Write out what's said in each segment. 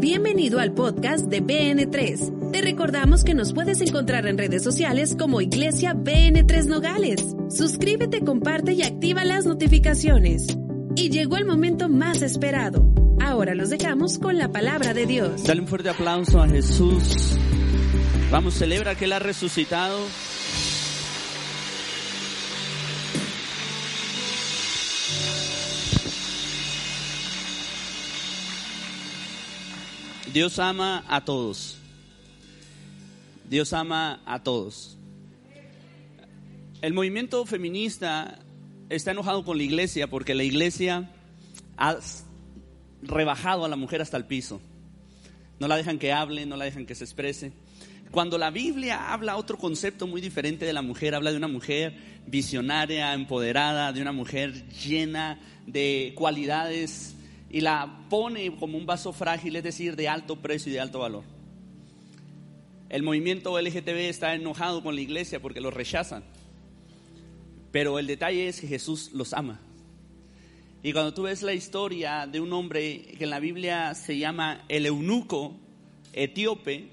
Bienvenido al podcast de BN3. Te recordamos que nos puedes encontrar en redes sociales como Iglesia BN3 Nogales. Suscríbete, comparte y activa las notificaciones. Y llegó el momento más esperado. Ahora los dejamos con la palabra de Dios. Dale un fuerte aplauso a Jesús. Vamos, celebra que Él ha resucitado. Dios ama a todos. Dios ama a todos. El movimiento feminista está enojado con la iglesia porque la iglesia ha rebajado a la mujer hasta el piso. No la dejan que hable, no la dejan que se exprese. Cuando la Biblia habla otro concepto muy diferente de la mujer, habla de una mujer visionaria, empoderada, de una mujer llena de cualidades y la pone como un vaso frágil, es decir, de alto precio y de alto valor. El movimiento LGTB está enojado con la iglesia porque lo rechazan. Pero el detalle es que Jesús los ama. Y cuando tú ves la historia de un hombre que en la Biblia se llama el eunuco etíope,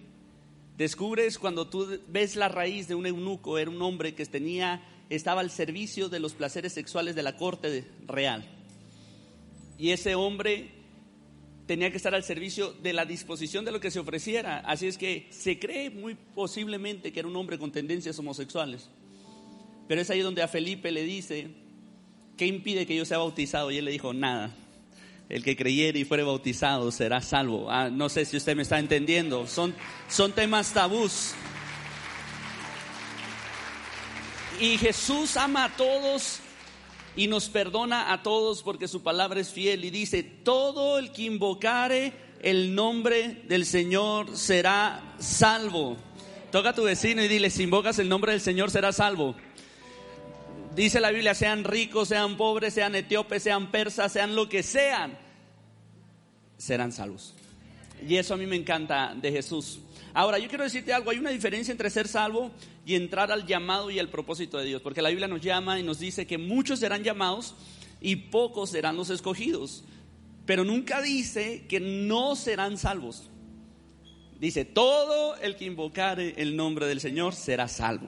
descubres cuando tú ves la raíz de un eunuco, era un hombre que tenía, estaba al servicio de los placeres sexuales de la corte real. Y ese hombre tenía que estar al servicio de la disposición de lo que se ofreciera. Así es que se cree muy posiblemente que era un hombre con tendencias homosexuales. Pero es ahí donde a Felipe le dice, ¿qué impide que yo sea bautizado? Y él le dijo, nada. El que creyere y fuere bautizado será salvo. Ah, no sé si usted me está entendiendo. Son, son temas tabús. Y Jesús ama a todos y nos perdona a todos porque su palabra es fiel y dice, todo el que invocare el nombre del Señor será salvo. Toca a tu vecino y dile, si invocas el nombre del Señor será salvo. Dice la Biblia, sean ricos, sean pobres, sean etíopes, sean persas, sean lo que sean, serán salvos. Y eso a mí me encanta de Jesús. Ahora, yo quiero decirte algo, hay una diferencia entre ser salvo y entrar al llamado y al propósito de Dios, porque la Biblia nos llama y nos dice que muchos serán llamados y pocos serán los escogidos, pero nunca dice que no serán salvos. Dice, todo el que invocare el nombre del Señor será salvo.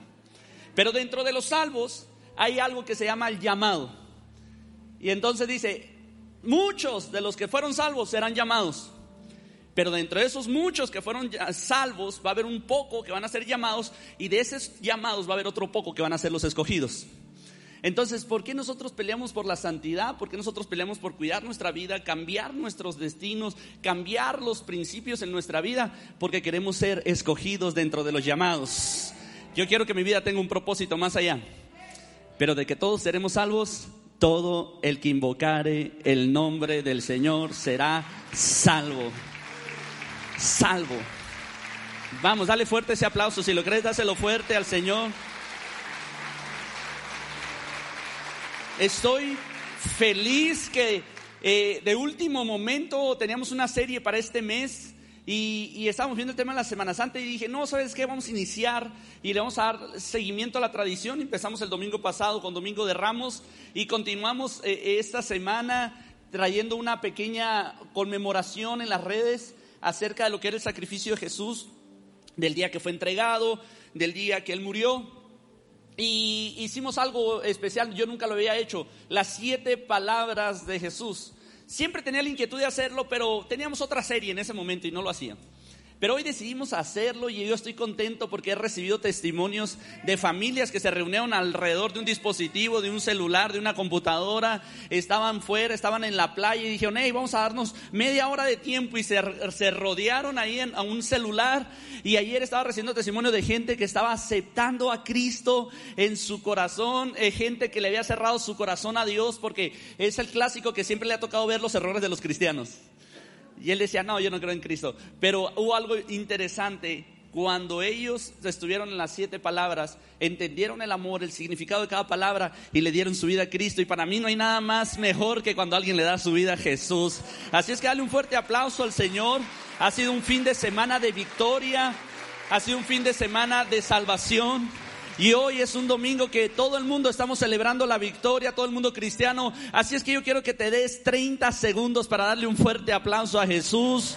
Pero dentro de los salvos hay algo que se llama el llamado. Y entonces dice, muchos de los que fueron salvos serán llamados. Pero dentro de esos muchos que fueron salvos va a haber un poco que van a ser llamados y de esos llamados va a haber otro poco que van a ser los escogidos. Entonces, ¿por qué nosotros peleamos por la santidad? ¿Por qué nosotros peleamos por cuidar nuestra vida, cambiar nuestros destinos, cambiar los principios en nuestra vida? Porque queremos ser escogidos dentro de los llamados. Yo quiero que mi vida tenga un propósito más allá. Pero de que todos seremos salvos, todo el que invocare el nombre del Señor será salvo. Salvo. Vamos, dale fuerte ese aplauso. Si lo crees, dáselo fuerte al Señor. Estoy feliz que eh, de último momento teníamos una serie para este mes y, estábamos viendo el tema de la Semana Santa y dije, no, ¿sabes qué? Vamos a iniciar y le vamos a dar seguimiento a la tradición. Empezamos el domingo pasado con Domingo de Ramos y continuamos eh, esta semana trayendo una pequeña conmemoración en las redes acerca de lo que era el sacrificio de Jesús, del día que fue entregado, del día que Él murió. Y hicimos algo especial, yo nunca lo había hecho, las siete palabras de Jesús. Siempre tenía la inquietud de hacerlo, pero teníamos otra serie en ese momento y no lo hacía. Pero hoy decidimos hacerlo y yo estoy contento porque he recibido testimonios de familias que se reunieron alrededor de un dispositivo, de un celular, de una computadora, estaban fuera, estaban en la playa y dijeron, hey, vamos a darnos media hora de tiempo y se, rodearon ahí en, a un celular y ayer estaba recibiendo testimonio de gente que estaba aceptando a Cristo en su corazón, eh, gente que le había cerrado su corazón a Dios porque es el clásico que siempre le ha tocado ver los errores de los cristianos. Y él decía, no, yo no creo en Cristo. Pero hubo algo interesante. Cuando ellos estuvieron en las siete palabras, entendieron el amor, el significado de cada palabra y le dieron su vida a Cristo. Y para mí no hay nada más mejor que cuando alguien le da su vida a Jesús. Así es que dale un fuerte aplauso al Señor. Ha sido un fin de semana de victoria. Ha sido un fin de semana de salvación. Y hoy es un domingo que todo el mundo estamos celebrando la victoria, todo el mundo cristiano. Así es que yo quiero que te des 30 segundos para darle un fuerte aplauso a Jesús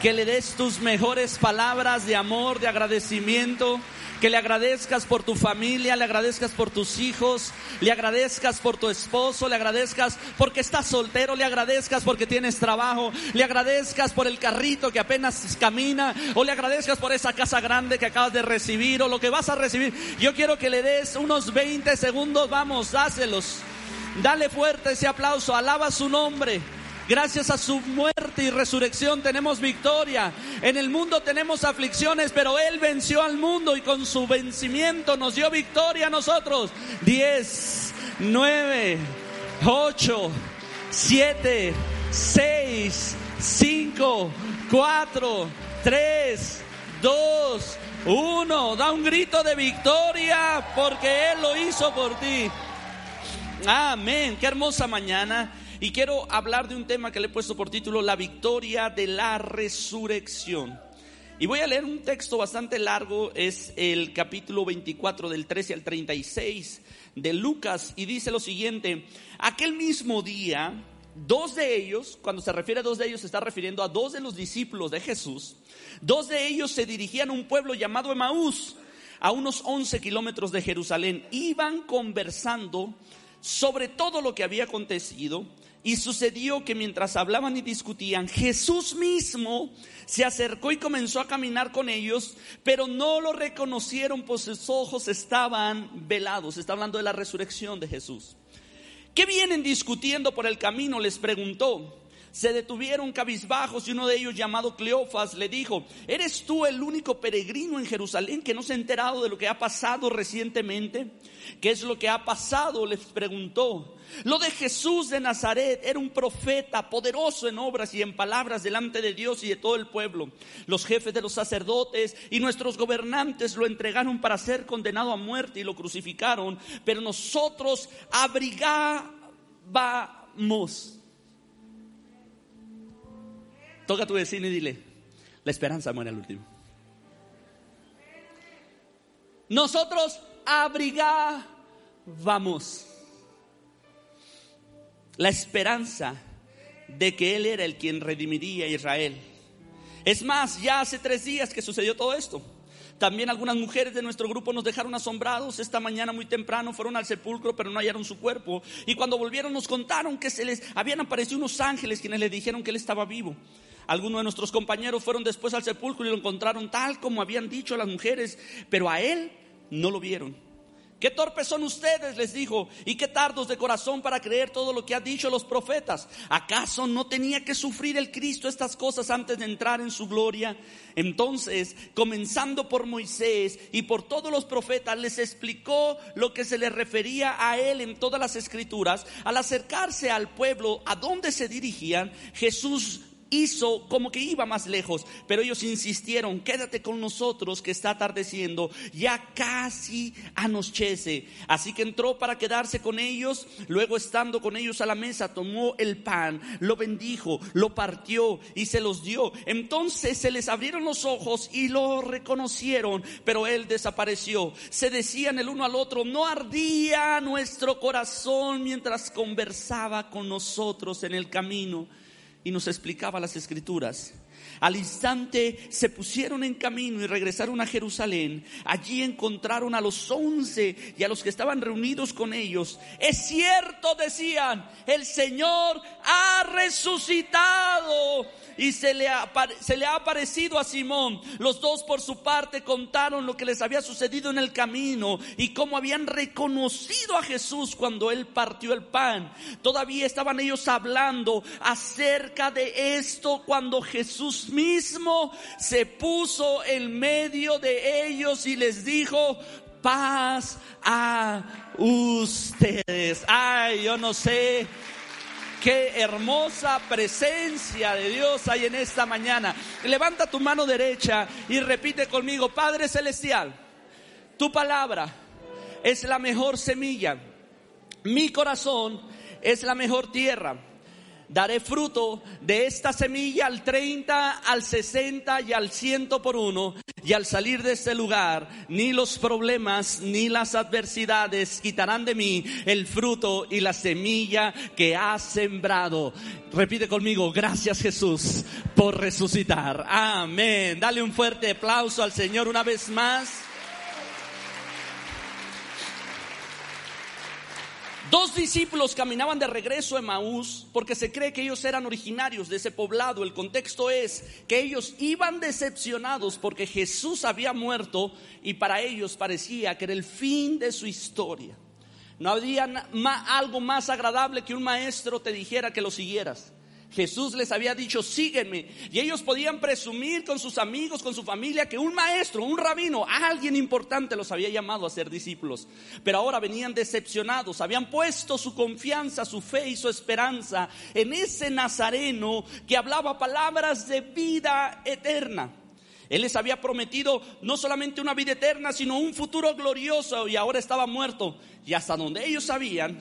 que le des tus mejores palabras de amor, de agradecimiento, que le agradezcas por tu familia, le agradezcas por tus hijos, le agradezcas por tu esposo, le agradezcas porque estás soltero, le agradezcas porque tienes trabajo, le agradezcas por el carrito que apenas camina, o le agradezcas por esa casa grande que acabas de recibir, o lo que vas a recibir. Yo quiero que le des unos 20 segundos, vamos, dáselos. Dale fuerte ese aplauso, alaba su nombre. Gracias a su muerte y resurrección tenemos victoria. En el mundo tenemos aflicciones, pero Él venció al mundo y con su vencimiento nos dio victoria a nosotros. Diez, nueve, ocho, siete, seis, cinco, cuatro, tres, dos, uno. Da un grito de victoria porque Él lo hizo por ti. Amén. Qué hermosa mañana. Y quiero hablar de un tema que le he puesto por título La victoria de la resurrección. Y voy a leer un texto bastante largo, es el capítulo 24 del 13 al 36 de Lucas y dice lo siguiente, aquel mismo día, dos de ellos, cuando se refiere a dos de ellos, se está refiriendo a dos de los discípulos de Jesús, dos de ellos se dirigían a un pueblo llamado Emaús, a unos 11 kilómetros de Jerusalén, iban conversando sobre todo lo que había acontecido y sucedió que mientras hablaban y discutían, Jesús mismo se acercó y comenzó a caminar con ellos, pero no lo reconocieron, pues sus ojos estaban velados. Está hablando de la resurrección de Jesús. ¿Qué vienen discutiendo por el camino? Les preguntó se detuvieron cabizbajos y uno de ellos llamado Cleofas le dijo, ¿eres tú el único peregrino en Jerusalén que no se ha enterado de lo que ha pasado recientemente? ¿Qué es lo que ha pasado? Les preguntó. Lo de Jesús de Nazaret era un profeta poderoso en obras y en palabras delante de Dios y de todo el pueblo. Los jefes de los sacerdotes y nuestros gobernantes lo entregaron para ser condenado a muerte y lo crucificaron, pero nosotros abrigábamos Toca a tu vecino y dile, la esperanza muere al último. Nosotros abrigábamos la esperanza de que Él era el quien redimiría a Israel. Es más, ya hace tres días que sucedió todo esto. También algunas mujeres de nuestro grupo nos dejaron asombrados. Esta mañana muy temprano fueron al sepulcro, pero no hallaron su cuerpo. Y cuando volvieron nos contaron que se les habían aparecido unos ángeles quienes les dijeron que él estaba vivo. Algunos de nuestros compañeros fueron después al sepulcro y lo encontraron tal como habían dicho las mujeres, pero a él no lo vieron. Qué torpes son ustedes, les dijo, y qué tardos de corazón para creer todo lo que han dicho los profetas. ¿Acaso no tenía que sufrir el Cristo estas cosas antes de entrar en su gloria? Entonces, comenzando por Moisés y por todos los profetas, les explicó lo que se le refería a él en todas las escrituras. Al acercarse al pueblo a donde se dirigían, Jesús hizo como que iba más lejos, pero ellos insistieron, quédate con nosotros que está atardeciendo, ya casi anochece. Así que entró para quedarse con ellos, luego estando con ellos a la mesa, tomó el pan, lo bendijo, lo partió y se los dio. Entonces se les abrieron los ojos y lo reconocieron, pero él desapareció. Se decían el uno al otro, no ardía nuestro corazón mientras conversaba con nosotros en el camino y nos explicaba las escrituras. Al instante se pusieron en camino y regresaron a Jerusalén. Allí encontraron a los once y a los que estaban reunidos con ellos. Es cierto, decían, el Señor ha resucitado y se le, ha, aparecido a Simón. Los dos por su parte contaron lo que les había sucedido en el camino y cómo habían reconocido a Jesús cuando él partió el pan. Todavía estaban ellos hablando acerca de esto cuando Jesús mismo se puso en medio de ellos y les dijo, paz a ustedes. Ay, yo no sé Qué hermosa presencia de Dios hay en esta mañana. Levanta tu mano derecha y repite conmigo, Padre Celestial, tu palabra es la mejor semilla. Mi corazón es la mejor tierra. Daré fruto de esta semilla al 30, al 60 y al 100 por uno. Y al salir de este lugar, ni los problemas ni las adversidades quitarán de mí el fruto y la semilla que has sembrado. Repite conmigo, gracias Jesús por resucitar. Amén. Dale un fuerte aplauso al Señor una vez más. Dos discípulos caminaban de regreso a Maús porque se cree que ellos eran originarios de ese poblado. El contexto es que ellos iban decepcionados porque Jesús había muerto y para ellos parecía que era el fin de su historia. No había algo más agradable que un maestro te dijera que lo siguieras. Jesús les había dicho, sígueme. Y ellos podían presumir con sus amigos, con su familia, que un maestro, un rabino, alguien importante los había llamado a ser discípulos. Pero ahora venían decepcionados, habían puesto su confianza, su fe y su esperanza en ese nazareno que hablaba palabras de vida eterna. Él les había prometido no solamente una vida eterna, sino un futuro glorioso y ahora estaba muerto. Y hasta donde ellos sabían,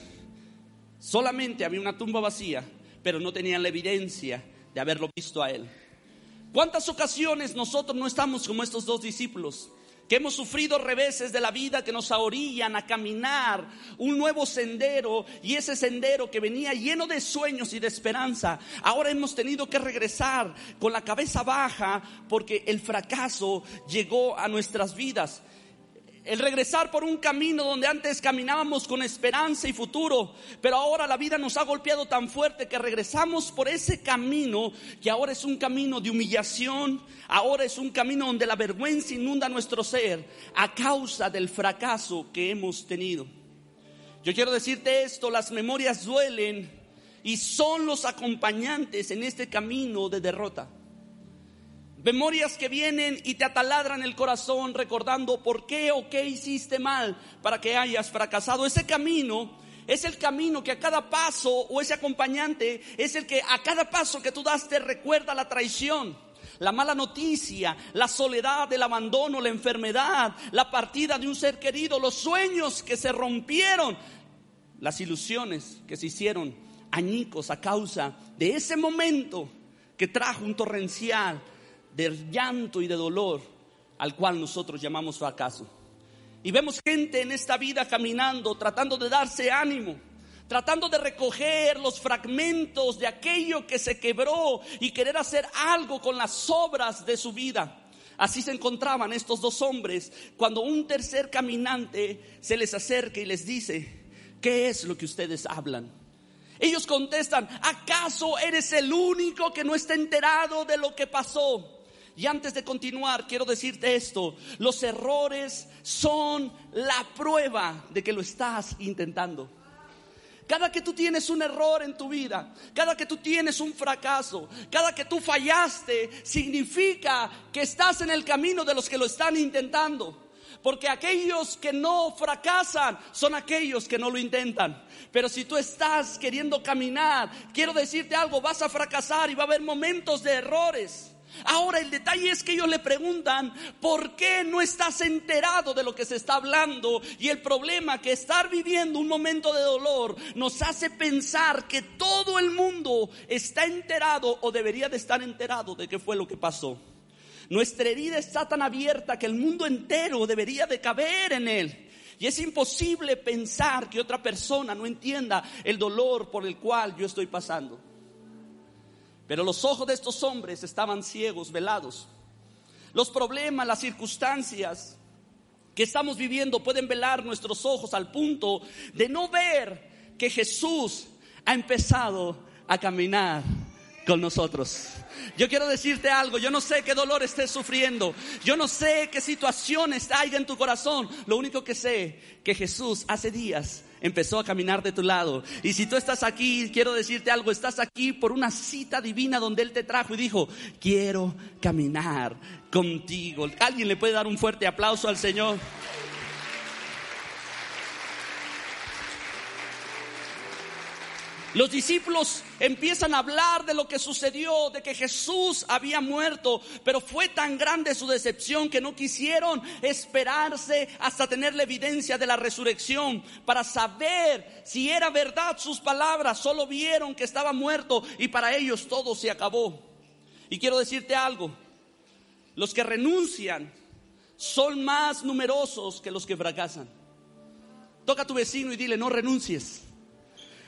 solamente había una tumba vacía pero no tenían la evidencia de haberlo visto a Él. ¿Cuántas ocasiones nosotros no estamos como estos dos discípulos? que hemos sufrido reveses de la vida que nos orillan a caminar un nuevo sendero y ese sendero que venía lleno de sueños y de esperanza, ahora hemos tenido que regresar con la cabeza baja porque el fracaso llegó a nuestras vidas el regresar por un camino donde antes caminábamos con esperanza y futuro, pero ahora la vida nos ha golpeado tan fuerte que regresamos por ese camino que ahora es un camino de humillación, ahora es un camino donde la vergüenza inunda nuestro ser a causa del fracaso que hemos tenido. Yo quiero decirte esto, las memorias duelen y son los acompañantes en este camino de derrota. Memorias que vienen y te ataladran el corazón recordando por qué o qué hiciste mal para que hayas fracasado. Ese camino es el camino que a cada paso o ese acompañante es el que a cada paso que tú das te recuerda la traición. La mala noticia, la soledad, el abandono, la enfermedad, la partida de un ser querido, los sueños que se rompieron, las ilusiones que se hicieron añicos a causa de ese momento que trajo un torrencial de llanto y de dolor al cual nosotros llamamos fracaso. Y vemos gente en esta vida caminando, tratando de darse ánimo, tratando de recoger los fragmentos de aquello que se quebró y querer hacer algo con las obras de su vida. Así se encontraban estos dos hombres cuando un tercer caminante se les acerca y les dice, ¿qué es lo que ustedes hablan? Ellos contestan, ¿acaso eres el único que no está enterado de lo que pasó? Y antes de continuar, quiero decirte esto, los errores son la prueba de que lo estás intentando. Cada que tú tienes un error en tu vida, cada que tú tienes un fracaso, cada que tú fallaste, significa que estás en el camino de los que lo están intentando. Porque aquellos que no fracasan son aquellos que no lo intentan. Pero si tú estás queriendo caminar, quiero decirte algo, vas a fracasar y va a haber momentos de errores. Ahora el detalle es que ellos le preguntan, ¿por qué no estás enterado de lo que se está hablando? Y el problema que estar viviendo un momento de dolor nos hace pensar que todo el mundo está enterado o debería de estar enterado de qué fue lo que pasó. Nuestra herida está tan abierta que el mundo entero debería de caber en él. Y es imposible pensar que otra persona no entienda el dolor por el cual yo estoy pasando. Pero los ojos de estos hombres estaban ciegos, velados. Los problemas, las circunstancias que estamos viviendo pueden velar nuestros ojos al punto de no ver que Jesús ha empezado a caminar con nosotros. Yo quiero decirte algo, yo no sé qué dolor estés sufriendo, yo no sé qué situaciones hay en tu corazón, lo único que sé que Jesús hace días empezó a caminar de tu lado. Y si tú estás aquí, quiero decirte algo, estás aquí por una cita divina donde Él te trajo y dijo, quiero caminar contigo. ¿Alguien le puede dar un fuerte aplauso al Señor? Los discípulos empiezan a hablar de lo que sucedió, de que Jesús había muerto, pero fue tan grande su decepción que no quisieron esperarse hasta tener la evidencia de la resurrección para saber si era verdad sus palabras. Solo vieron que estaba muerto y para ellos todo se acabó. Y quiero decirte algo, los que renuncian son más numerosos que los que fracasan. Toca a tu vecino y dile, no renuncies.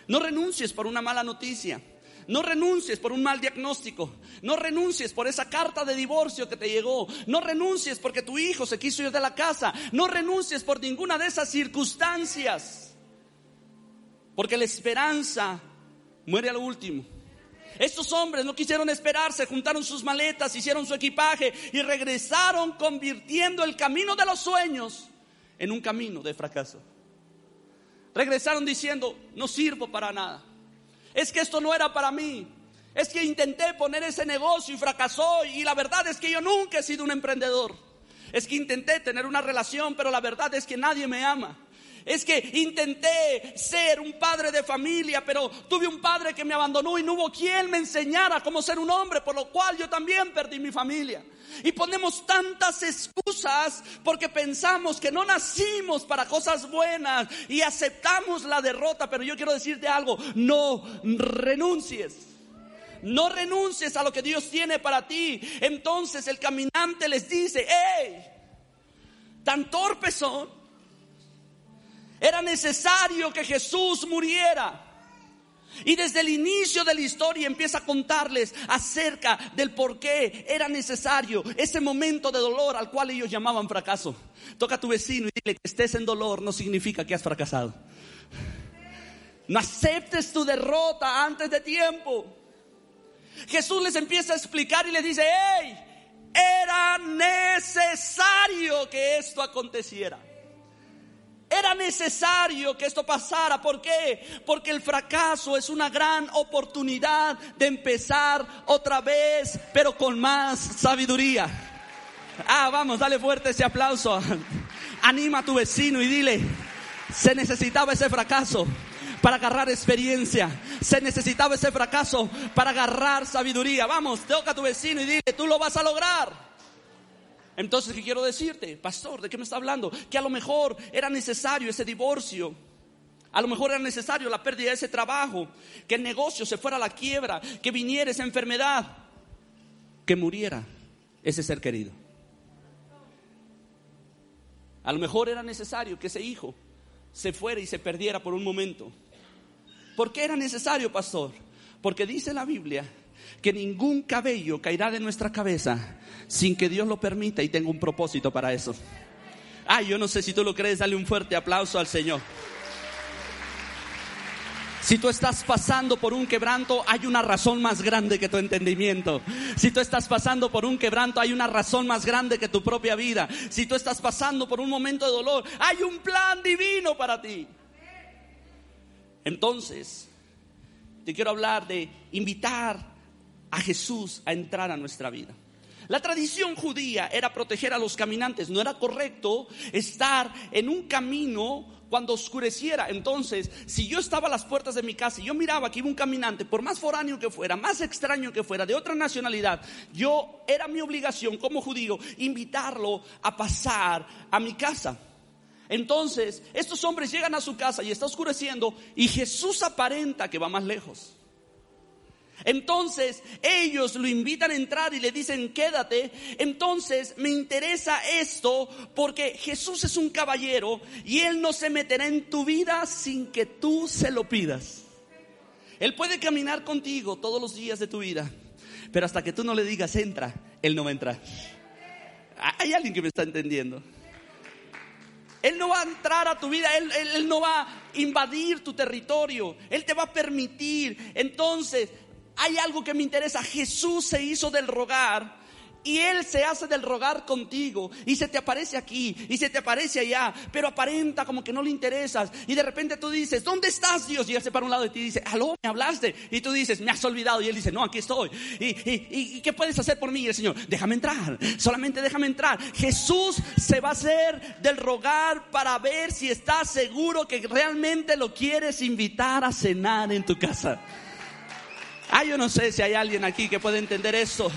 No renuncies por una mala noticia. No renuncies por un mal diagnóstico. No renuncies por esa carta de divorcio que te llegó. No renuncies porque tu hijo se quiso ir de la casa. No renuncies por ninguna de esas circunstancias. Porque la esperanza muere a lo último. Estos hombres no quisieron esperarse, juntaron sus maletas, hicieron su equipaje y regresaron convirtiendo el camino de los sueños en un camino de fracaso. Regresaron diciendo, no sirvo para nada. Es que esto no era para mí. Es que intenté poner ese negocio y fracasó y la verdad es que yo nunca he sido un emprendedor. Es que intenté tener una relación, pero la verdad es que nadie me ama. Es que intenté ser un padre de familia, pero tuve un padre que me abandonó y no hubo quien me enseñara cómo ser un hombre, por lo cual yo también perdí mi familia. Y ponemos tantas excusas porque pensamos que no nacimos para cosas buenas y aceptamos la derrota. Pero yo quiero decirte algo, no renuncies. No renuncies a lo que Dios tiene para ti. Entonces el caminante les dice, hey, tan torpes son. Era necesario que Jesús muriera. Y desde el inicio de la historia empieza a contarles acerca del por qué era necesario ese momento de dolor al cual ellos llamaban fracaso. Toca a tu vecino y dile que estés en dolor no significa que has fracasado. No aceptes tu derrota antes de tiempo. Jesús les empieza a explicar y les dice, hey, era necesario que esto aconteciera. Era necesario que esto pasara. ¿Por qué? Porque el fracaso es una gran oportunidad de empezar otra vez, pero con más sabiduría. Ah, vamos, dale fuerte ese aplauso. Anima a tu vecino y dile, se necesitaba ese fracaso para agarrar experiencia. Se necesitaba ese fracaso para agarrar sabiduría. Vamos, toca a tu vecino y dile, tú lo vas a lograr. Entonces, ¿qué quiero decirte? Pastor, ¿de qué me está hablando? Que a lo mejor era necesario ese divorcio. A lo mejor era necesario la pérdida de ese trabajo, que el negocio se fuera a la quiebra, que viniera esa enfermedad, que muriera ese ser querido. A lo mejor era necesario que ese hijo se fuera y se perdiera por un momento. ¿Por qué era necesario, pastor? Porque dice la Biblia que ningún cabello caerá de nuestra cabeza sin que Dios lo permita y tenga un propósito para eso. Ay, yo no sé si tú lo crees, dale un fuerte aplauso al Señor. Si tú estás pasando por un quebranto, hay una razón más grande que tu entendimiento. Si tú estás pasando por un quebranto, hay una razón más grande que tu propia vida. Si tú estás pasando por un momento de dolor, hay un plan divino para ti. Entonces, te quiero hablar de invitar a Jesús a entrar a nuestra vida. La tradición judía era proteger a los caminantes. No era correcto estar en un camino cuando oscureciera. Entonces, si yo estaba a las puertas de mi casa y yo miraba que iba un caminante, por más foráneo que fuera, más extraño que fuera, de otra nacionalidad, yo era mi obligación como judío invitarlo a pasar a mi casa. Entonces, estos hombres llegan a su casa y está oscureciendo y Jesús aparenta que va más lejos. Entonces ellos lo invitan a entrar y le dicen, quédate. Entonces me interesa esto porque Jesús es un caballero y Él no se meterá en tu vida sin que tú se lo pidas. Él puede caminar contigo todos los días de tu vida, pero hasta que tú no le digas, entra, Él no va a entrar. Hay alguien que me está entendiendo. Él no va a entrar a tu vida, él, él, no va a invadir tu territorio, Él te va a permitir. Entonces, hay algo que me interesa. Jesús se hizo del rogar Y Él se hace del rogar contigo y se te aparece aquí y se te aparece allá, pero aparenta como que no le interesas. Y de repente tú dices, ¿dónde estás Dios? Y Él se para un lado y dice, aló, me hablaste. Y tú dices, me has olvidado. Y Él dice, no, aquí estoy. ¿Y, y, qué puedes hacer por mí? Y el Señor, déjame entrar, solamente déjame entrar. Jesús se va a hacer del rogar para ver si estás seguro que realmente lo quieres invitar a cenar en tu casa. Ah, yo no sé si hay alguien aquí que puede entender eso.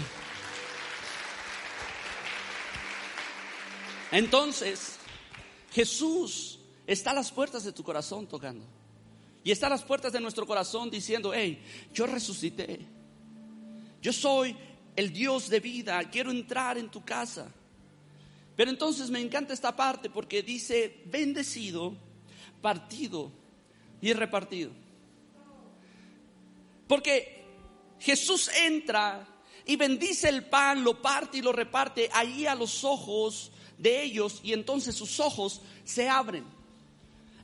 Entonces, Jesús está a las puertas de tu corazón tocando. Y está a las puertas de nuestro corazón diciendo, hey, yo resucité. Yo soy el Dios de vida, quiero entrar en tu casa. Pero entonces me encanta esta parte porque dice, bendecido, partido y repartido. Porque Jesús entra y bendice el pan, lo parte y lo reparte ahí a los ojos de ellos y entonces sus ojos se abren.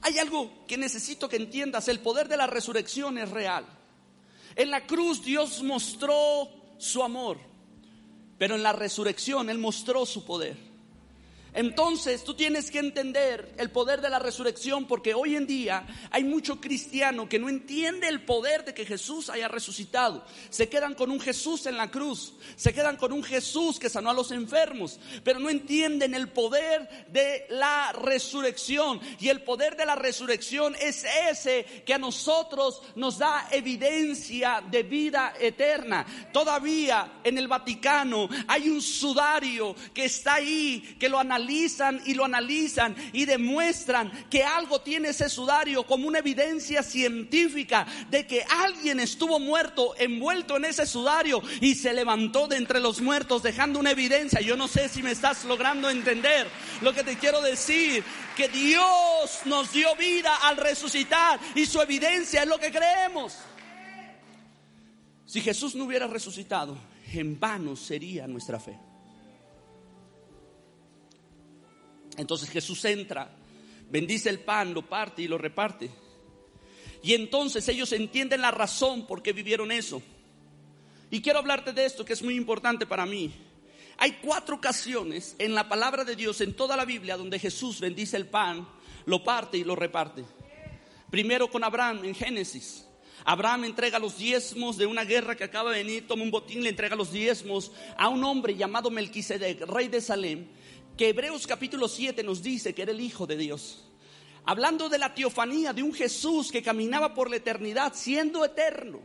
Hay algo que necesito que entiendas, el poder de la resurrección es real. En la cruz Dios mostró su amor, pero en la resurrección Él mostró su poder. Entonces tú tienes que entender el poder de la resurrección porque hoy en día hay mucho cristiano que no entiende el poder de que Jesús haya resucitado. Se quedan con un Jesús en la cruz, se quedan con un Jesús que sanó a los enfermos, pero no entienden el poder de la resurrección. Y el poder de la resurrección es ese que a nosotros nos da evidencia de vida eterna. Todavía en el Vaticano hay un sudario que está ahí, que lo analiza analizan y lo analizan y demuestran que algo tiene ese sudario como una evidencia científica de que alguien estuvo muerto envuelto en ese sudario y se levantó de entre los muertos dejando una evidencia. Yo no sé si me estás logrando entender lo que te quiero decir, que Dios nos dio vida al resucitar y su evidencia es lo que creemos. Si Jesús no hubiera resucitado, en vano sería nuestra fe. Entonces Jesús entra, bendice el pan, lo parte y lo reparte. Y entonces ellos entienden la razón por qué vivieron eso. Y quiero hablarte de esto que es muy importante para mí. Hay cuatro ocasiones en la palabra de Dios, en toda la Biblia, donde Jesús bendice el pan, lo parte y lo reparte. Primero con Abraham en Génesis. Abraham entrega los diezmos de una guerra que acaba de venir, toma un botín, le entrega los diezmos a un hombre llamado Melquisedec, rey de Salem, que Hebreos capítulo 7 nos dice que era el Hijo de Dios. Hablando de la teofanía de un Jesús que caminaba por la eternidad siendo eterno.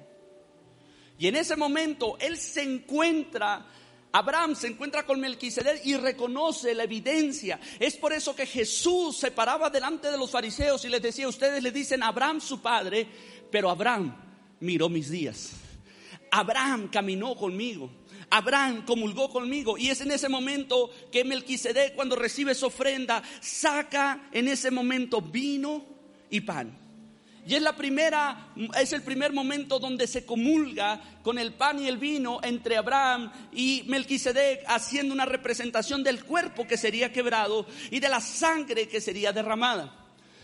Y en ese momento él se encuentra, Abraham se encuentra con Melquisedec y reconoce la evidencia. Es por eso que Jesús se paraba delante de los fariseos y les decía, ustedes le dicen Abraham su padre, pero Abraham miró mis días. Abraham caminó conmigo. Abraham comulgó conmigo y es en ese momento que Melquisedec cuando recibe su ofrenda saca en ese momento vino y pan. Y es la primera, es el primer momento donde se comulga con el pan y el vino entre Abraham y Melquisedec, haciendo una representación del cuerpo que sería quebrado y de la sangre que sería derramada.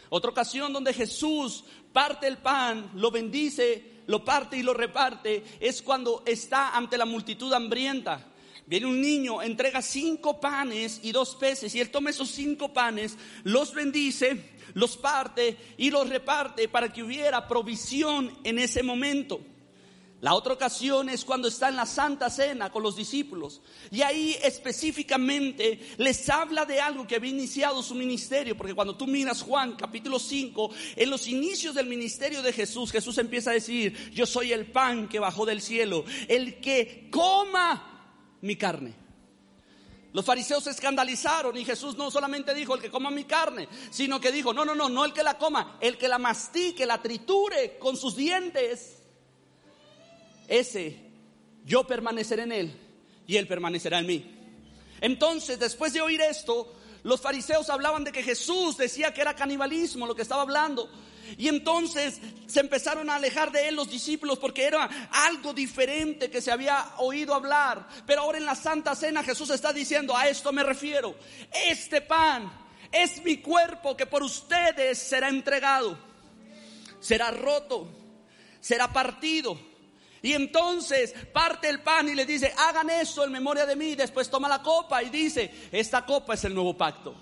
Otra ocasión donde Jesús parte el pan, lo bendice lo parte y lo reparte es cuando está ante la multitud hambrienta. Viene un niño, entrega cinco panes y dos peces y él toma esos cinco panes, los bendice, los parte y los reparte para que hubiera provisión en ese momento. La otra ocasión es cuando está en la Santa Cena con los discípulos. Y ahí específicamente les habla de algo que había iniciado su ministerio. Porque cuando tú miras Juan capítulo 5, en los inicios del ministerio de Jesús, Jesús empieza a decir, yo soy el pan que bajó del cielo. El que coma mi carne. Los fariseos se escandalizaron y Jesús no solamente dijo el que coma mi carne, sino que dijo, no, no, no, no el que la coma, el que la mastique, la triture con sus dientes ese yo permaneceré en él y él permanecerá en mí. Entonces, después de oír esto, los fariseos hablaban de que Jesús decía que era canibalismo lo que estaba hablando. Y entonces se empezaron a alejar de él los discípulos porque era algo diferente que se había oído hablar. Pero ahora en la Santa Cena Jesús está diciendo, a esto me refiero. Este pan es mi cuerpo que por ustedes será entregado. Será roto, será partido Y entonces parte el pan y le dice, hagan esto en memoria de mí. Después toma la copa y dice, esta copa es el nuevo pacto.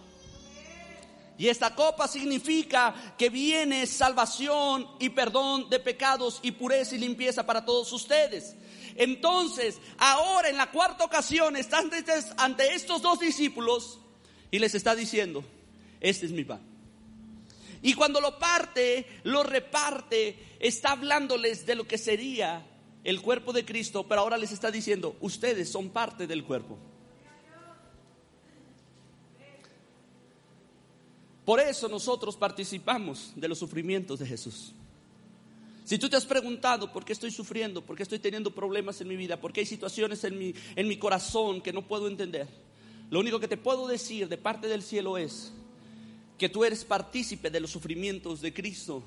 Y esta copa significa que viene salvación y perdón de pecados y pureza y limpieza para todos ustedes. Entonces, ahora en la cuarta ocasión están ante estos dos discípulos y les está diciendo, este es mi pan. Y cuando lo parte, lo reparte, está hablándoles de lo que sería el cuerpo de Cristo, pero ahora les está diciendo, ustedes son parte del cuerpo. Por eso nosotros participamos de los sufrimientos de Jesús. Si tú te has preguntado por qué estoy sufriendo, por qué estoy teniendo problemas en mi vida, por qué hay situaciones en mi, en mi corazón que no puedo entender, lo único que te puedo decir de parte del cielo es que tú eres partícipe de los sufrimientos de Cristo,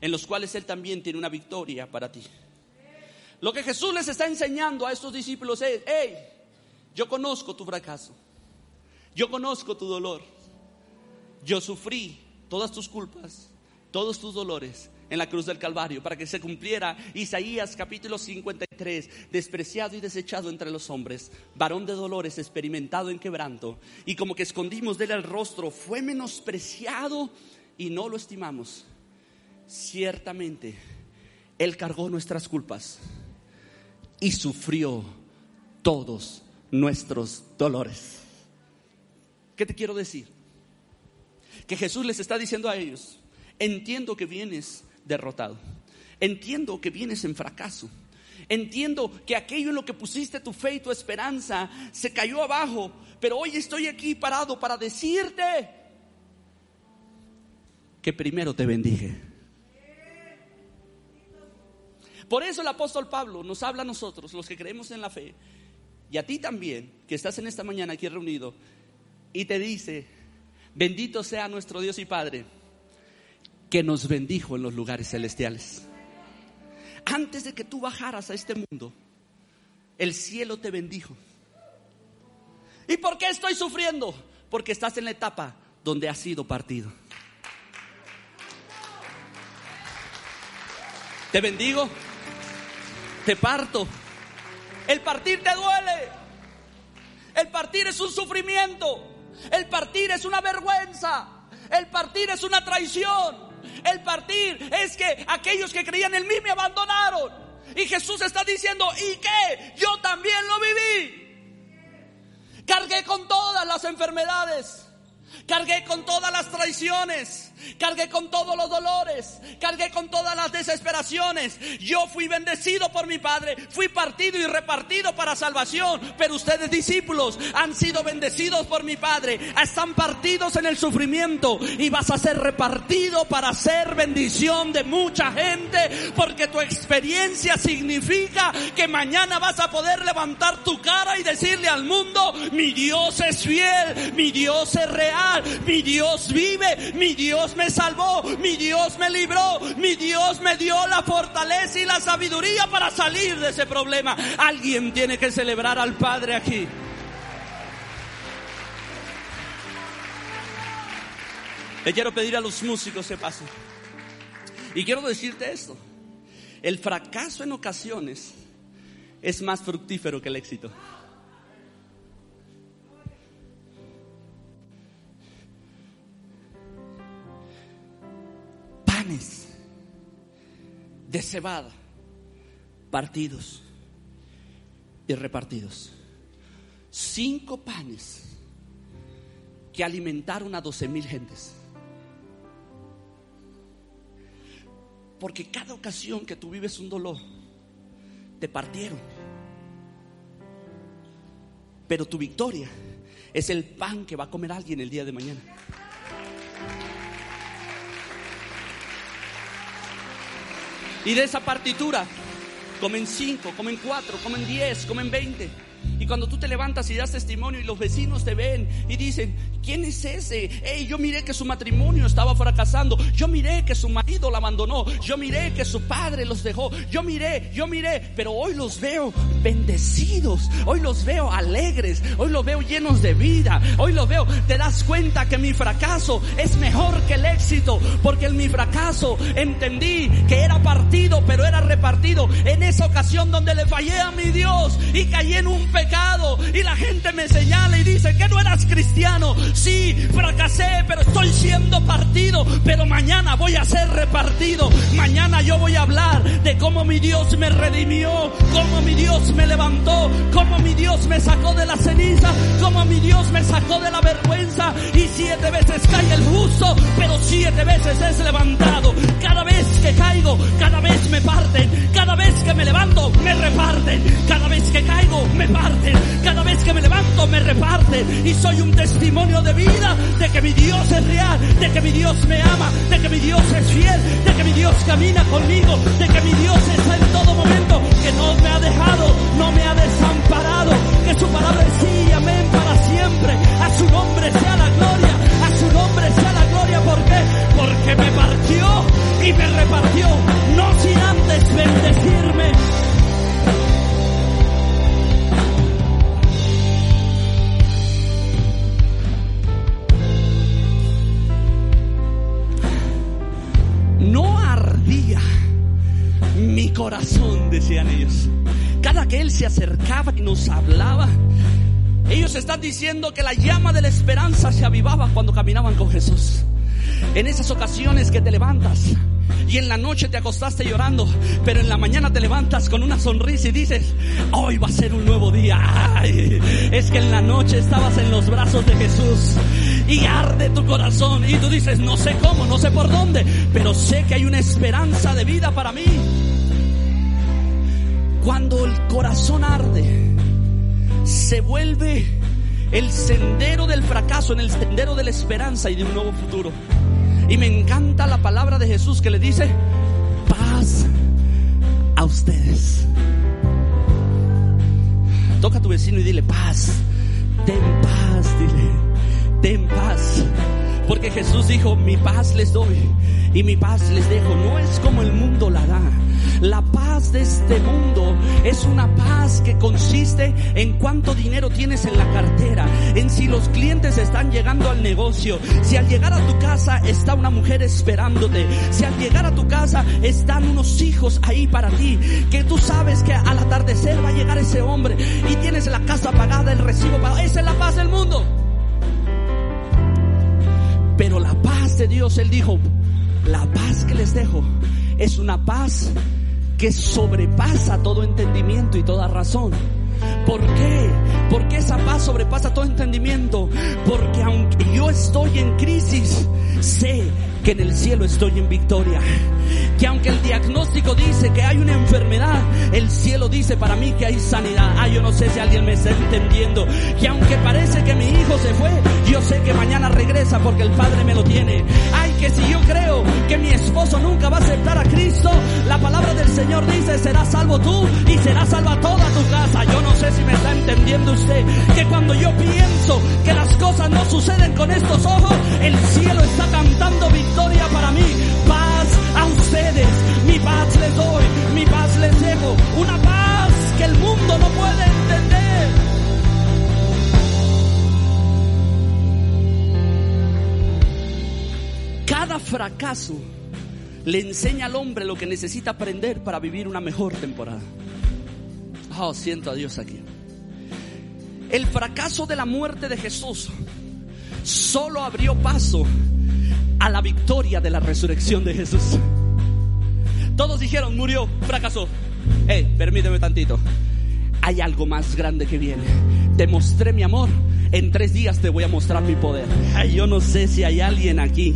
en los cuales Él también tiene una victoria para ti. Lo que Jesús les está enseñando a estos discípulos es, hey, yo conozco tu fracaso, yo conozco tu dolor, yo sufrí todas tus culpas, todos tus dolores en la cruz del Calvario para que se cumpliera Isaías capítulo 53, despreciado y desechado entre los hombres, varón de dolores, experimentado en quebranto, y como que escondimos de él el rostro, fue menospreciado y no lo estimamos. Ciertamente, él cargó nuestras culpas y sufrió todos nuestros dolores. ¿Qué te quiero decir? que Jesús les está diciendo a ellos, entiendo que vienes derrotado, entiendo que vienes en fracaso, entiendo que aquello en lo que pusiste tu fe y tu esperanza se cayó abajo, pero hoy estoy aquí parado para decirte que primero te bendije. Por eso el apóstol Pablo nos habla a nosotros, los que creemos en la fe, y a ti también, que estás en esta mañana aquí reunido, y te dice, Bendito sea nuestro Dios y Padre, que nos bendijo en los lugares celestiales. Antes de que tú bajaras a este mundo, el cielo te bendijo. ¿Y por qué estoy sufriendo? Porque estás en la etapa donde has sido partido. Te bendigo, te parto. El partir te duele. El partir es un sufrimiento. El partir es una vergüenza. El partir es una traición. El partir es que aquellos que creían en mí me abandonaron. Y Jesús está diciendo, ¿y qué? Yo también lo viví. Cargué con todas las enfermedades. Cargué con todas las traiciones. Cargué con todos los dolores, cargué con todas las desesperaciones. Yo fui bendecido por mi Padre, fui partido y repartido para salvación. Pero ustedes discípulos han sido bendecidos por mi Padre, están partidos en el sufrimiento y vas a ser repartido para ser bendición de mucha gente. Porque tu experiencia significa que mañana vas a poder levantar tu cara y decirle al mundo, mi Dios es fiel, mi Dios es real, mi Dios vive, mi Dios me salvó, mi Dios me libró, mi Dios me dio la fortaleza y la sabiduría para salir de ese problema. Alguien tiene que celebrar al Padre aquí. Le quiero pedir a los músicos que pasen. Y quiero decirte esto. El fracaso en ocasiones es más fructífero que el éxito. De cebada, partidos y repartidos. Cinco panes que alimentaron a doce mil gentes. Porque cada ocasión que tú vives un dolor, te partieron. Pero tu victoria es el pan que va a comer alguien el día de mañana. Y de esa partitura comen cinco, comen cuatro, comen diez, comen veinte. Y cuando tú te levantas y das testimonio y los vecinos te ven y dicen, ¿quién es ese? Hey, yo miré que su matrimonio estaba fracasando. Yo miré que su marido la abandonó. Yo miré que su padre los dejó. Yo miré, yo miré. Pero hoy los veo bendecidos. Hoy los veo alegres. Hoy los veo llenos de vida. Hoy los veo. Te das cuenta que mi fracaso es mejor que el éxito. Porque en mi fracaso entendí que era partido, pero era repartido. En esa ocasión donde le fallé a mi Dios y caí en un pecado. Y la gente me señala y dice que no eras cristiano. Sí, fracasé, pero estoy siendo partido. Pero mañana voy a ser repartido. Mañana yo voy a hablar de cómo mi Dios me redimió, cómo mi Dios me levantó, cómo mi Dios me sacó de la ceniza, cómo mi Dios me sacó de la vergüenza. Y siete veces cae el justo, pero siete veces es levantado. Cada vez que caigo, cada vez me parten. Cada vez que me levanto, me reparten. Cada vez que caigo, me parten. Cada vez que me levanto, me reparten. Y soy un testimonio de vida de que mi Dios es real, de que mi Dios me ama, de que mi Dios es fiel, de que mi Dios camina conmigo, de que mi Dios está en todo momento, que no me ha dejado, no me ha desamparado, que su palabra es sí amén para siempre. A su nombre sea la gloria, a su nombre sea la gloria. ¿Por qué? Porque me partió y me repartió, no sin antes bendecirme. Corazón, decían ellos. Cada que Él se acercaba y nos hablaba, ellos están diciendo que la llama de la esperanza se avivaba cuando caminaban con Jesús. En esas ocasiones que te levantas y en la noche te acostaste llorando, pero en la mañana te levantas con una sonrisa y dices, hoy va a ser un nuevo día. Ay, es que en la noche estabas en los brazos de Jesús y arde tu corazón y tú dices, no sé cómo, no sé por dónde, pero sé que hay una esperanza de vida para mí. Cuando el corazón arde, se vuelve el sendero del fracaso en el sendero de la esperanza y de un nuevo futuro. Y me encanta la palabra de Jesús que le dice, paz a ustedes. Toca a tu vecino y dile, paz, ten paz, dile, ten paz. Porque Jesús dijo, mi paz les doy y mi paz les dejo. No es como el mundo la da. La paz de este mundo es una paz que consiste en cuánto dinero tienes en la cartera, en si los clientes están llegando al negocio, si al llegar a tu casa está una mujer esperándote, si al llegar a tu casa están unos hijos ahí para ti, que tú sabes que al atardecer va a llegar ese hombre y tienes la casa pagada, el recibo pagado. Esa es la paz del mundo. Pero la paz de Dios, Él dijo, la paz que les dejo es una paz que sobrepasa todo entendimiento y toda razón. ¿Por qué? Porque esa paz sobrepasa todo entendimiento. Porque aunque yo estoy en crisis, sé que en el cielo estoy en victoria. Que aunque el diagnóstico dice que hay una enfermedad, el cielo dice para mí que hay sanidad. Ah, yo no sé si alguien me está entendiendo. Que aunque parece que mi hijo se fue, yo sé que mañana regresa porque el Padre me lo tiene. Ay, que si yo creo que mi esposo nunca va a aceptar a Cristo, la palabra del Señor dice, serás salvo tú y será salva toda tu casa. Yo no sé si me está entendiendo usted. Que cuando yo pienso que las cosas no suceden con estos ojos, el cielo está cantando victoria para mí. Paz les doy, mi paz les dejo. Una paz que el mundo no puede entender. Cada fracaso le enseña al hombre lo que necesita aprender para vivir una mejor temporada. Oh, siento a Dios aquí. El fracaso de la muerte de Jesús solo abrió paso a la victoria de la resurrección de Jesús. Todos dijeron, murió, fracasó. Eh, permíteme tantito. Hay algo más grande que viene. Te mostré mi amor. En tres días te voy a mostrar mi poder. Ay, yo no sé si hay alguien aquí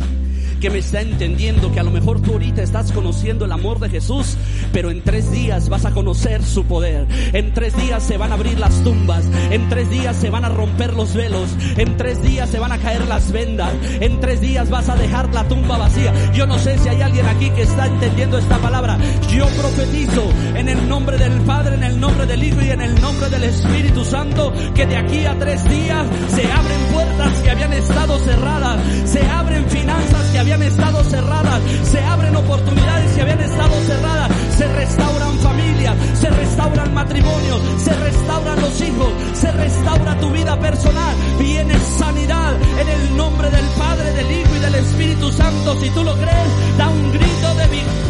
que me está entendiendo que a lo mejor tú ahorita estás conociendo el amor de Jesús, pero en tres días vas a conocer su poder. En tres días se van a abrir las tumbas, en tres días se van a romper los velos, en tres días se van a caer las vendas, en tres días vas a dejar la tumba vacía. Yo no sé si hay alguien aquí que está entendiendo esta palabra. Yo profetizo en el nombre del Padre, en el nombre del Hijo y en el nombre del Espíritu Santo que de aquí a tres días se abren puertas que habían estado cerradas, se abren finanzas que habían estado cerradas, se abren oportunidades que habían estado cerradas, se restauran familias, se restauran matrimonios, se restauran los hijos, se restaura tu vida personal, viene sanidad en el nombre del Padre, del Hijo y del Espíritu Santo. Si tú lo crees, da un grito de victoria.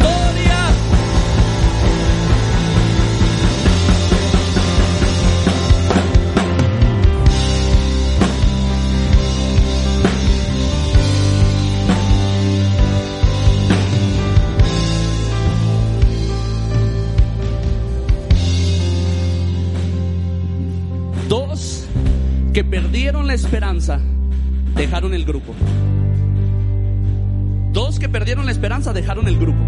Perdieron la esperanza dejaron el grupo. Dos que perdieron la esperanza dejaron el grupo.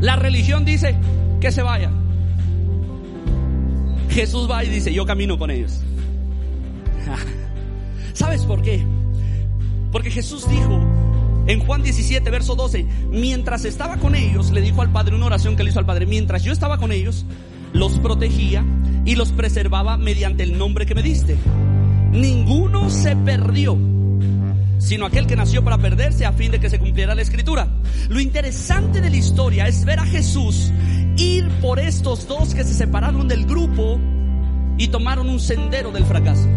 La religión dice que se vayan. Jesús va y dice, yo camino con ellos. ¿Sabes por qué? Porque Jesús dijo en Juan 17, verso 12, mientras estaba con ellos, le dijo al Padre una oración que le hizo al Padre, mientras yo estaba con ellos, los protegía y los preservaba mediante el nombre que me diste. Ninguno se perdió, sino aquel que nació para perderse a fin de que se cumpliera la escritura. Lo interesante de la historia es ver a Jesús ir por estos dos que se separaron del grupo y tomaron un sendero del fracaso.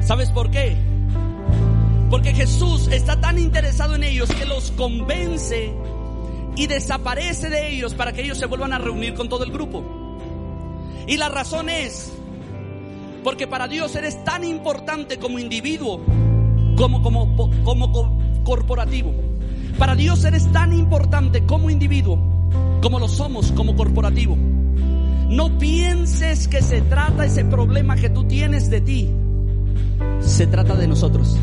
¿Sabes por qué? Porque Jesús está tan interesado en ellos que los convence y desaparece de ellos para que ellos se vuelvan a reunir con todo el grupo. Y la razón es porque para Dios eres tan importante como individuo como como como, corporativo. Para Dios eres tan importante como individuo como lo somos como corporativo. No pienses que se trata ese problema que tú tienes de ti. Se trata de nosotros.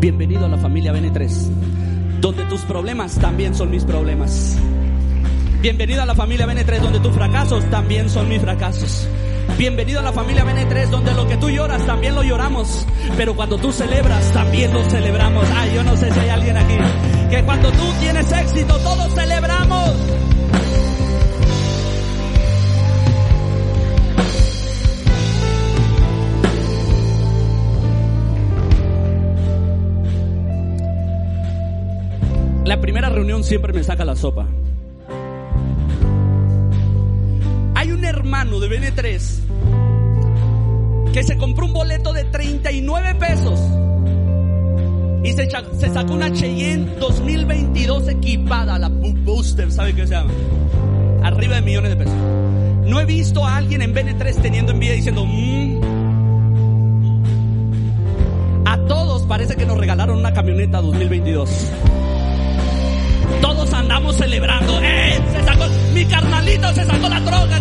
Bienvenido a la familia BN3, donde tus problemas también son mis problemas. Bienvenido a la familia BN3, donde tus fracasos también son mis fracasos. Bienvenido a la familia BN3, donde lo que tú lloras también lo lloramos, pero cuando tú celebras también lo celebramos. Ay, yo no sé si hay alguien aquí, que cuando tú tienes éxito todos celebramos. La primera reunión siempre me saca la sopa. De BN3 que se compró un boleto de 39 pesos y se, se sacó una Cheyenne 2022 equipada, la Booster, ¿sabe qué se llama? Arriba de millones de pesos. No he visto a alguien en BN3 teniendo envidia diciendo, mmm. a todos parece que nos regalaron una camioneta 2022. Todos andamos celebrando. ¡Eh! Se sacó, mi carnalito se sacó la droga,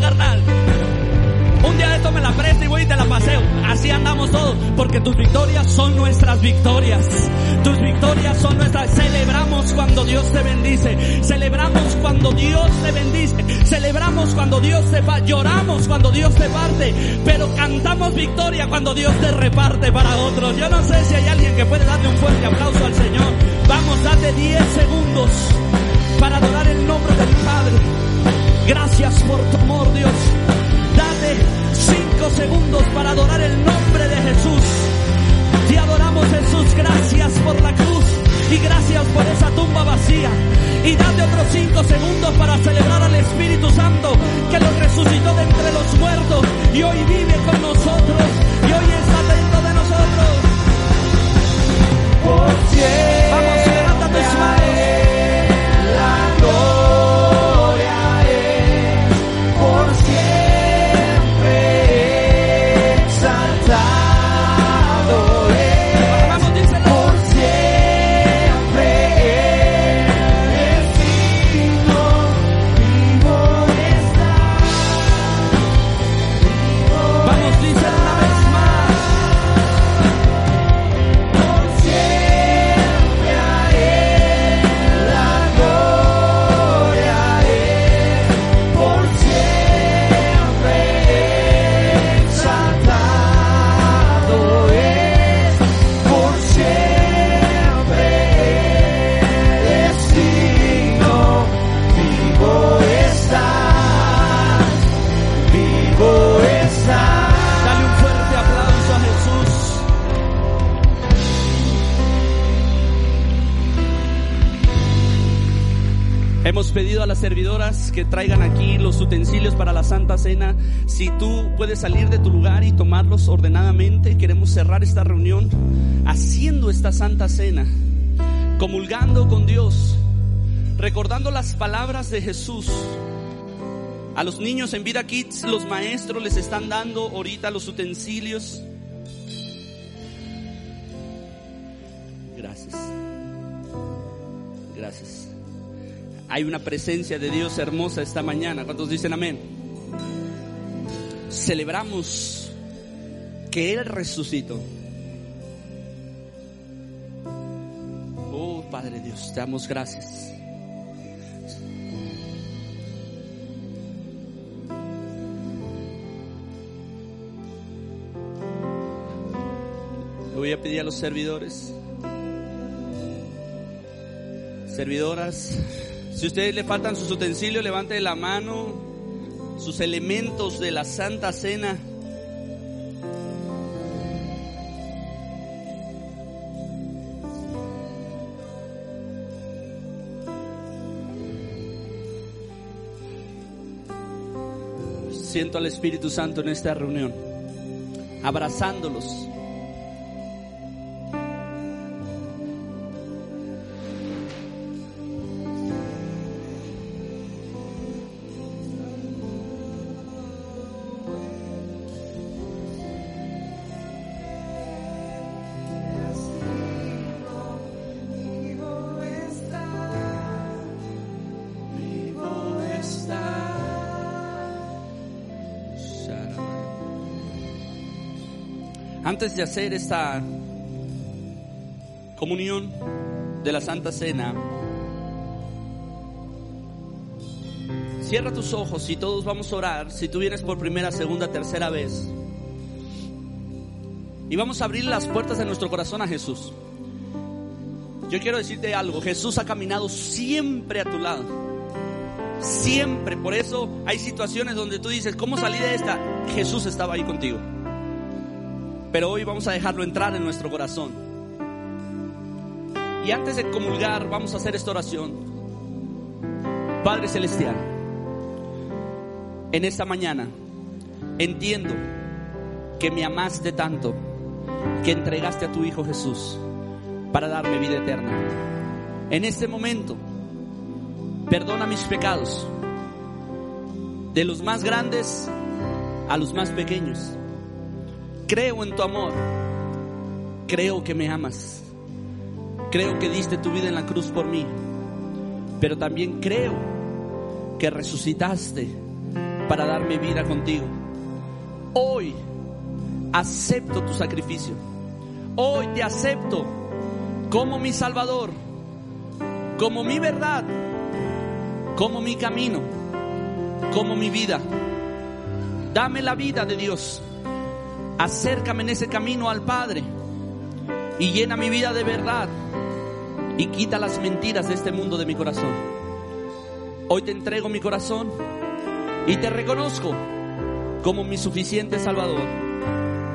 son nuestras victorias. Tus victorias son nuestras. Celebramos cuando Dios te bendice. Celebramos cuando Dios te bendice. Celebramos cuando Dios te. Lloramos cuando Dios te parte. Pero cantamos victoria cuando Dios te reparte para otros. Yo no sé si hay alguien que puede darle un fuerte aplauso al Señor. Vamos, date 10 segundos para adorar el nombre del Padre. Gracias por tu amor, Dios. Date cinco segundos para adorar el nombre de Jesús. Te adoramos Jesús, gracias por la cruz y gracias por esa tumba vacía. Y date otros cinco segundos para celebrar al Espíritu Santo que lo resucitó de entre los muertos y hoy vive con nosotros y hoy está dentro de nosotros. Vamos, levanta tus manos. Servidoras que traigan aquí los utensilios para la Santa Cena. Si tú puedes salir de tu lugar y tomarlos ordenadamente, queremos cerrar esta reunión haciendo esta Santa Cena, comulgando con Dios, recordando las palabras de Jesús. A los niños en Vida Kids, los maestros les están dando ahorita los utensilios. Hay una presencia de Dios hermosa esta mañana. ¿Cuántos dicen amén? Celebramos que Él resucitó. Oh Padre Dios, te damos gracias. Le voy a pedir a los servidores, servidoras, si a ustedes le faltan sus utensilios, levante la mano, sus elementos de la Santa Cena. Siento al Espíritu Santo en esta reunión, abrazándolos. Antes de hacer esta comunión de la Santa Cena, cierra tus ojos y todos vamos a orar. Si tú vienes por primera, segunda, tercera vez, y vamos a abrir las puertas de nuestro corazón a Jesús. Yo quiero decirte algo, Jesús ha caminado siempre a tu lado. Siempre, por eso hay situaciones donde tú dices, ¿cómo salí de esta? Jesús estaba ahí contigo. Pero hoy vamos a dejarlo entrar en nuestro corazón. Y antes de comulgar, vamos a hacer esta oración. Padre Celestial, en esta mañana entiendo que me amaste tanto que entregaste a tu Hijo Jesús para darme vida eterna. En este momento, perdona mis pecados, de los más grandes a los más pequeños creo en tu amor, creo que me amas, creo que diste tu vida en la cruz por mí, pero también creo que resucitaste para darme vida contigo. Hoy acepto tu sacrificio, hoy te acepto como mi Salvador, como mi verdad, como mi camino, como mi vida. Dame la vida de Dios acércame en ese camino al Padre y llena mi vida de verdad y quita las mentiras de este mundo de mi corazón. Hoy te entrego mi corazón y te reconozco como mi suficiente Salvador.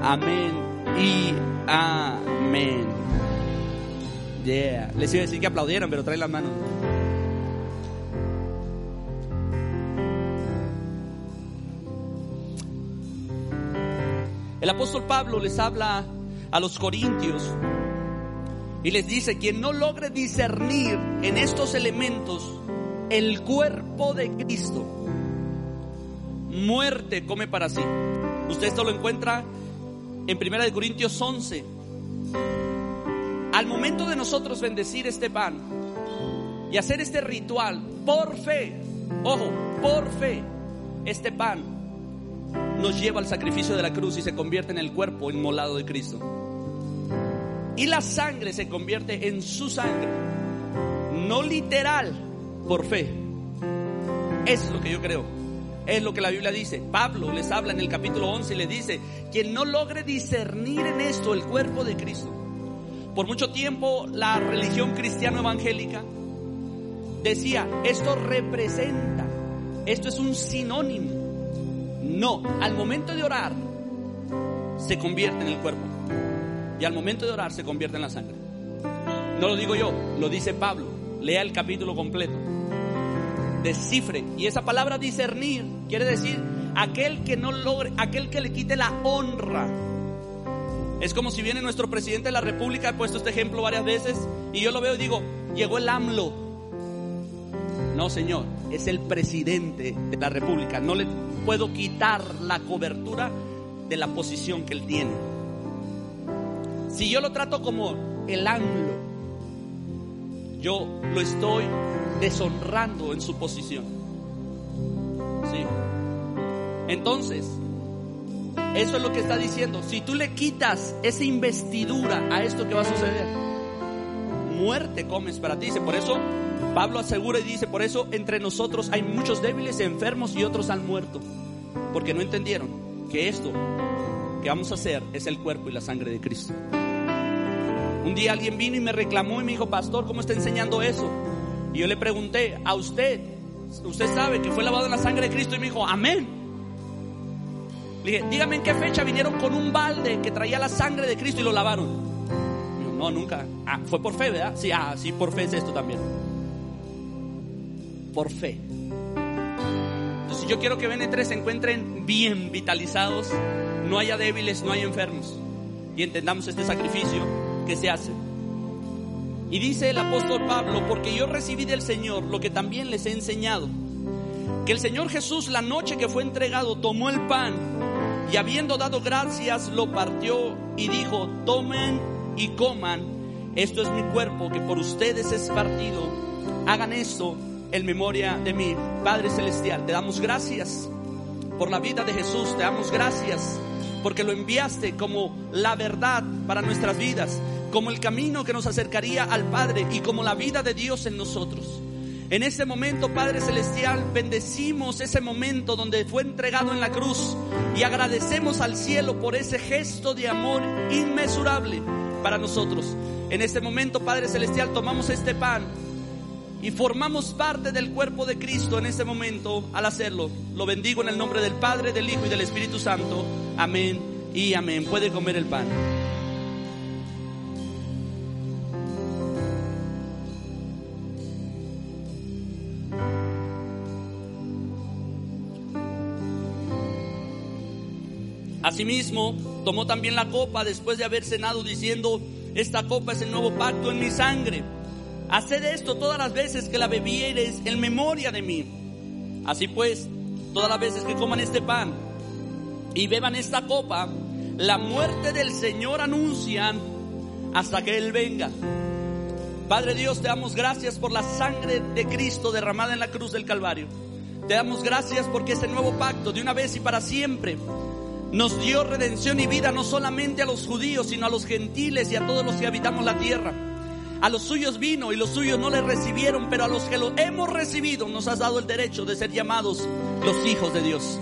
Amén y amén. Les iba a decir que aplaudieran, pero trae las manos. El apóstol Pablo les habla a los corintios y les dice, quien no logre discernir en estos elementos el cuerpo de Cristo, muerte come para sí. Usted esto lo encuentra en 1 Corintios 11. Al momento de nosotros bendecir este pan y hacer este ritual por fe, ojo, por fe, este pan nos lleva al sacrificio de la cruz y se convierte en el cuerpo inmolado de Cristo. Y la sangre se convierte en su sangre, no literal, por fe. Es lo que yo creo. Es lo que la Biblia dice. Pablo les habla en el capítulo 11 y les dice, quien no logre discernir en esto el cuerpo de Cristo. Por mucho tiempo la religión cristiano evangélica decía, esto representa, esto es un sinónimo no, al momento de orar se convierte en el cuerpo. Y al momento de orar se convierte en la sangre. No lo digo yo, lo dice Pablo. Lea el capítulo completo. descifre. Y esa palabra discernir quiere decir aquel que no logre, aquel que le quite la honra. Es como si viene nuestro presidente de la República, he puesto este ejemplo varias veces, y yo lo veo y digo, llegó el AMLO. No, señor, es el presidente de la República. No le puedo quitar la cobertura de la posición que él tiene. Si yo lo trato como el AMLO, yo lo estoy deshonrando en su posición. ¿Sí? Entonces, eso es lo que está diciendo. Si tú le quitas esa investidura a esto que va a suceder, muerte comes para ti. Dice, por eso Pablo asegura y dice, por eso entre nosotros hay muchos débiles, enfermos y otros han muerto. Porque no entendieron que esto que vamos a hacer es el cuerpo y la sangre de Cristo. Un día alguien vino y me reclamó y me dijo, pastor, ¿cómo está enseñando eso? Y yo le pregunté, a usted, usted sabe que fue lavado en la sangre de Cristo y me dijo, amén. Le dije, dígame en qué fecha vinieron con un balde que traía la sangre de Cristo y lo lavaron. No, nunca. Ah, fue por fe, ¿verdad? Sí, ah, sí, por fe es esto también. Por fe. Entonces yo quiero que BN3 se encuentren bien vitalizados, no haya débiles, no haya enfermos. Y entendamos este sacrificio que se hace. Y dice el apóstol Pablo, porque yo recibí del Señor lo que también les he enseñado, que el Señor Jesús la noche que fue entregado tomó el pan y habiendo dado gracias lo partió y dijo, tomen y coman, esto es mi cuerpo que por ustedes es partido, hagan esto en memoria de mí. Padre Celestial, te damos gracias por la vida de Jesús, te damos gracias porque lo enviaste como la verdad para nuestras vidas como el camino que nos acercaría al Padre y como la vida de Dios en nosotros. En ese momento, Padre Celestial, bendecimos ese momento donde fue entregado en la cruz y agradecemos al cielo por ese gesto de amor inmesurable para nosotros. En este momento, Padre Celestial, tomamos este pan y formamos parte del cuerpo de Cristo en este momento al hacerlo. Lo bendigo en el nombre del Padre, del Hijo y del Espíritu Santo. Amén y amén. Puede comer el pan. Asimismo, tomó también la copa después de haber cenado diciendo, esta copa es el nuevo pacto en mi sangre. Haced esto todas las veces que la bebieres en memoria de mí. Así pues, todas las veces que coman este pan y beban esta copa, la muerte del Señor anuncian hasta que Él venga. Padre Dios, te damos gracias por la sangre de Cristo derramada en la cruz del Calvario. Te damos gracias porque ese nuevo pacto de una vez y para siempre nos dio redención y vida no solamente a los judíos, sino a los gentiles y a todos los que habitamos la tierra. A los suyos vino y los suyos no le recibieron, pero a los que lo hemos recibido nos has dado el derecho de ser llamados los hijos de Dios.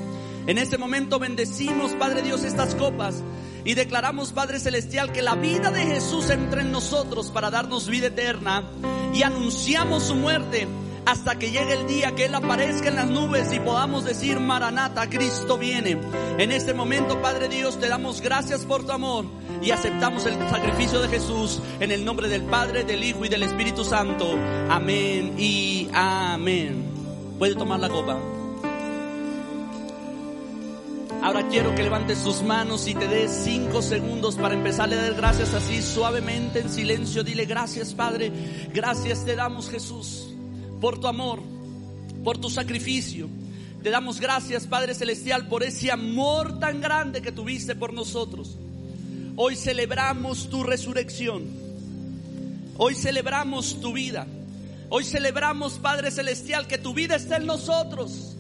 En este momento bendecimos, Padre Dios, estas copas y declaramos, Padre Celestial, que la vida de Jesús entre en nosotros para darnos vida eterna y anunciamos su muerte hasta que llegue el día que Él aparezca en las nubes y podamos decir, Maranata, Cristo viene. En este momento, Padre Dios, te damos gracias por tu amor y aceptamos el sacrificio de Jesús en el nombre del Padre, del Hijo y del Espíritu Santo. Amén y amén. Puede tomar la copa. Ahora quiero que levantes tus manos y te des cinco segundos para empezarle a dar gracias así suavemente en silencio. Dile gracias Padre, gracias te damos Jesús por tu amor, por tu sacrificio. Te damos gracias, Padre Celestial, por ese amor tan grande que tuviste por nosotros. Hoy celebramos tu resurrección. Hoy celebramos tu vida. Hoy celebramos, Padre Celestial, que tu vida está en nosotros.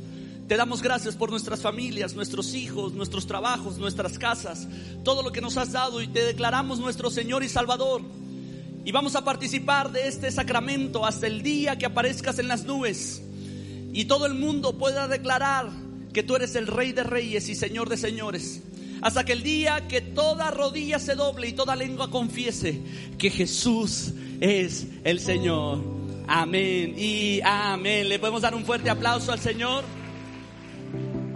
Te damos gracias por nuestras familias, nuestros hijos, nuestros trabajos, nuestras casas, todo lo que nos has dado y te declaramos nuestro Señor y Salvador. Y vamos a participar de este sacramento hasta el día que aparezcas en las nubes. Y todo el mundo pueda declarar que tú eres el Rey de Reyes y Señor de Señores. Hasta que el día que toda rodilla se doble y toda lengua confiese que Jesús es el Señor. Amén y amén. Le podemos dar un fuerte aplauso al Señor.